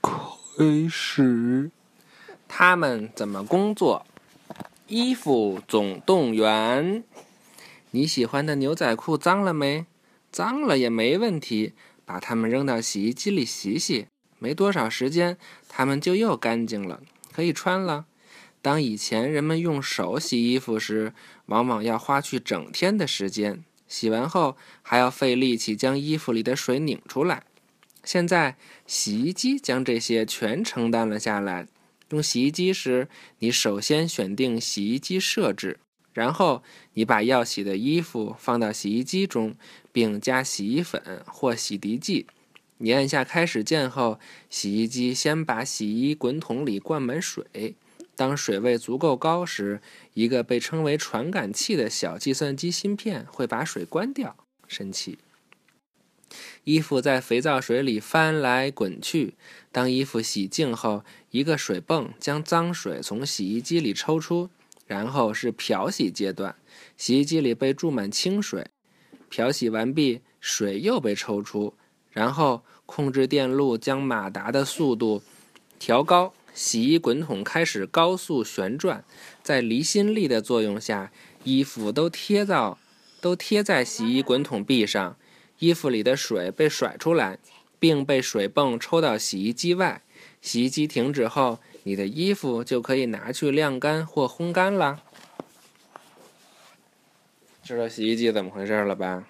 开始，他们怎么工作？衣服总动员。你喜欢的牛仔裤脏了没？脏了也没问题，把它们扔到洗衣机里洗洗，没多少时间，它们就又干净了，可以穿了。当以前人们用手洗衣服时，往往要花去整天的时间，洗完后还要费力气将衣服里的水拧出来。现在，洗衣机将这些全承担了下来。用洗衣机时，你首先选定洗衣机设置，然后你把要洗的衣服放到洗衣机中，并加洗衣粉或洗涤剂。你按下开始键后，洗衣机先把洗衣滚筒里灌满水。当水位足够高时，一个被称为传感器的小计算机芯片会把水关掉。神奇！衣服在肥皂水里翻来滚去。当衣服洗净后，一个水泵将脏水从洗衣机里抽出，然后是漂洗阶段，洗衣机里被注满清水。漂洗完毕，水又被抽出，然后控制电路将马达的速度调高。洗衣滚筒开始高速旋转，在离心力的作用下，衣服都贴到都贴在洗衣滚筒壁上，衣服里的水被甩出来，并被水泵抽到洗衣机外。洗衣机停止后，你的衣服就可以拿去晾干或烘干了。知道洗衣机怎么回事了吧？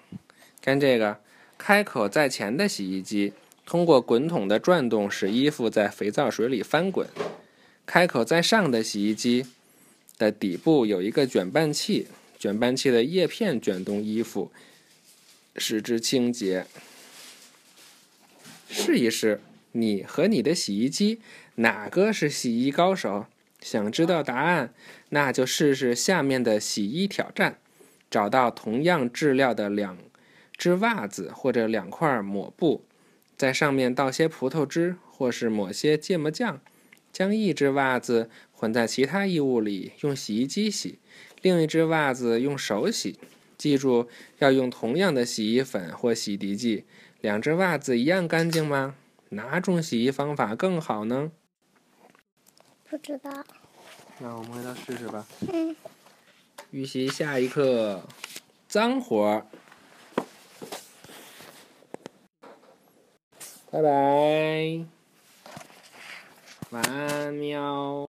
看这个，开口在前的洗衣机。通过滚筒的转动，使衣服在肥皂水里翻滚。开口在上的洗衣机的底部有一个卷拌器，卷拌器的叶片卷动衣服，使之清洁。试一试，你和你的洗衣机哪个是洗衣高手？想知道答案，那就试试下面的洗衣挑战：找到同样质量的两只袜子或者两块抹布。在上面倒些葡萄汁，或是抹些芥末酱，将一只袜子混在其他衣物里，用洗衣机洗；另一只袜子用手洗。记住要用同样的洗衣粉或洗涤剂。两只袜子一样干净吗？哪种洗衣方法更好呢？不知道。那我们回头试试吧。嗯。预习下一课，脏活儿。拜拜，晚安，喵。